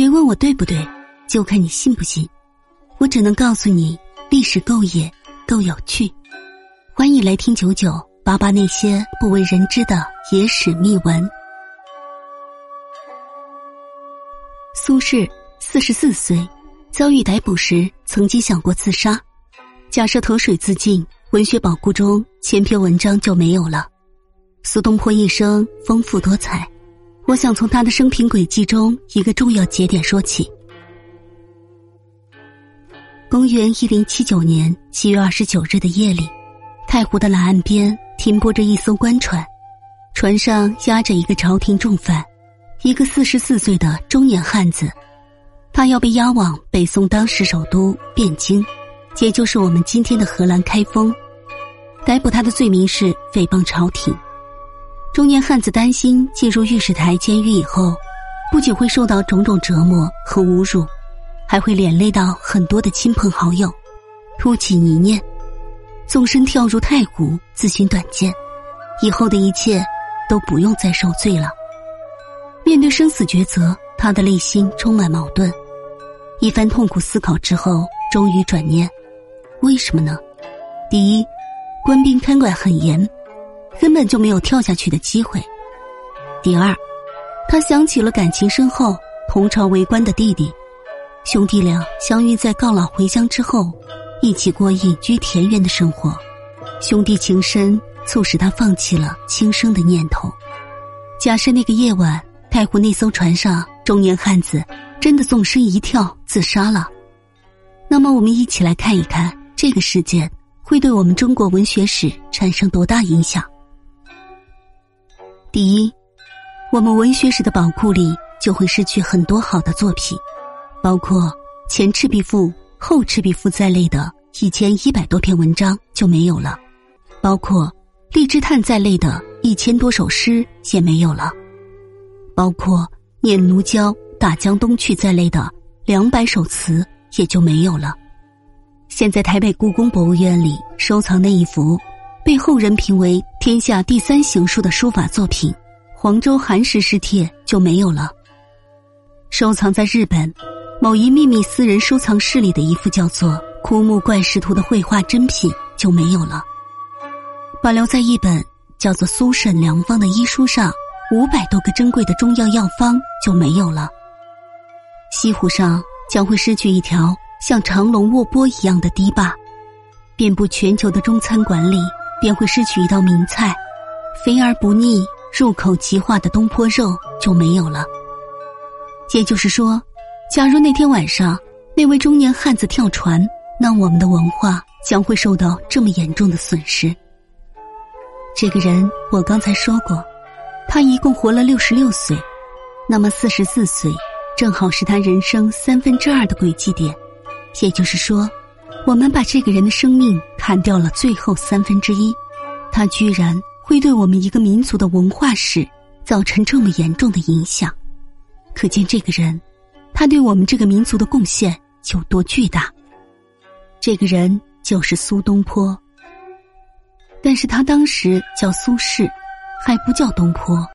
别问我对不对，就看你信不信。我只能告诉你，历史够野，够有趣。欢迎来听九九八八那些不为人知的野史秘闻。苏轼四十四岁，遭遇逮捕时，曾经想过自杀。假设投水自尽，文学宝库中千篇文章就没有了。苏东坡一生丰富多彩。我想从他的生平轨迹中一个重要节点说起。公元一零七九年七月二十九日的夜里，太湖的南岸边停泊着一艘官船，船上压着一个朝廷重犯，一个四十四岁的中年汉子，他要被押往北宋当时首都汴京，也就是我们今天的荷兰开封。逮捕他的罪名是诽谤朝廷。中年汉子担心进入御史台监狱以后，不仅会受到种种折磨和侮辱，还会连累到很多的亲朋好友，突起一念，纵身跳入太湖自寻短见，以后的一切都不用再受罪了。面对生死抉择，他的内心充满矛盾。一番痛苦思考之后，终于转念：为什么呢？第一，官兵看管很严。根本就没有跳下去的机会。第二，他想起了感情深厚、同朝为官的弟弟，兄弟俩相遇在告老回乡之后，一起过隐居田园的生活，兄弟情深，促使他放弃了轻生的念头。假设那个夜晚，太湖那艘船上中年汉子真的纵身一跳自杀了，那么我们一起来看一看这个事件会对我们中国文学史产生多大影响。第一，我们文学史的宝库里就会失去很多好的作品，包括前《赤壁赋》《后《赤壁赋》在内的一千一百多篇文章就没有了，包括《荔枝叹》在内的一千多首诗也没有了，包括《念奴娇·大江东去》在内的两百首词也就没有了。现在台北故宫博物院里收藏那一幅。被后人评为天下第三行书的书法作品《黄州寒食诗帖》就没有了。收藏在日本某一秘密私人收藏室里的一幅叫做《枯木怪石图》的绘画珍品就没有了。保留在一本叫做《苏沈良方》的医书上五百多个珍贵的中药药方就没有了。西湖上将会失去一条像长龙卧波一样的堤坝，遍布全球的中餐馆里。便会失去一道名菜，肥而不腻、入口即化的东坡肉就没有了。也就是说，假如那天晚上那位中年汉子跳船，那我们的文化将会受到这么严重的损失。这个人我刚才说过，他一共活了六十六岁，那么四十四岁正好是他人生三分之二的轨迹点，也就是说。我们把这个人的生命砍掉了最后三分之一，他居然会对我们一个民族的文化史造成这么严重的影响，可见这个人，他对我们这个民族的贡献有多巨大。这个人就是苏东坡，但是他当时叫苏轼，还不叫东坡。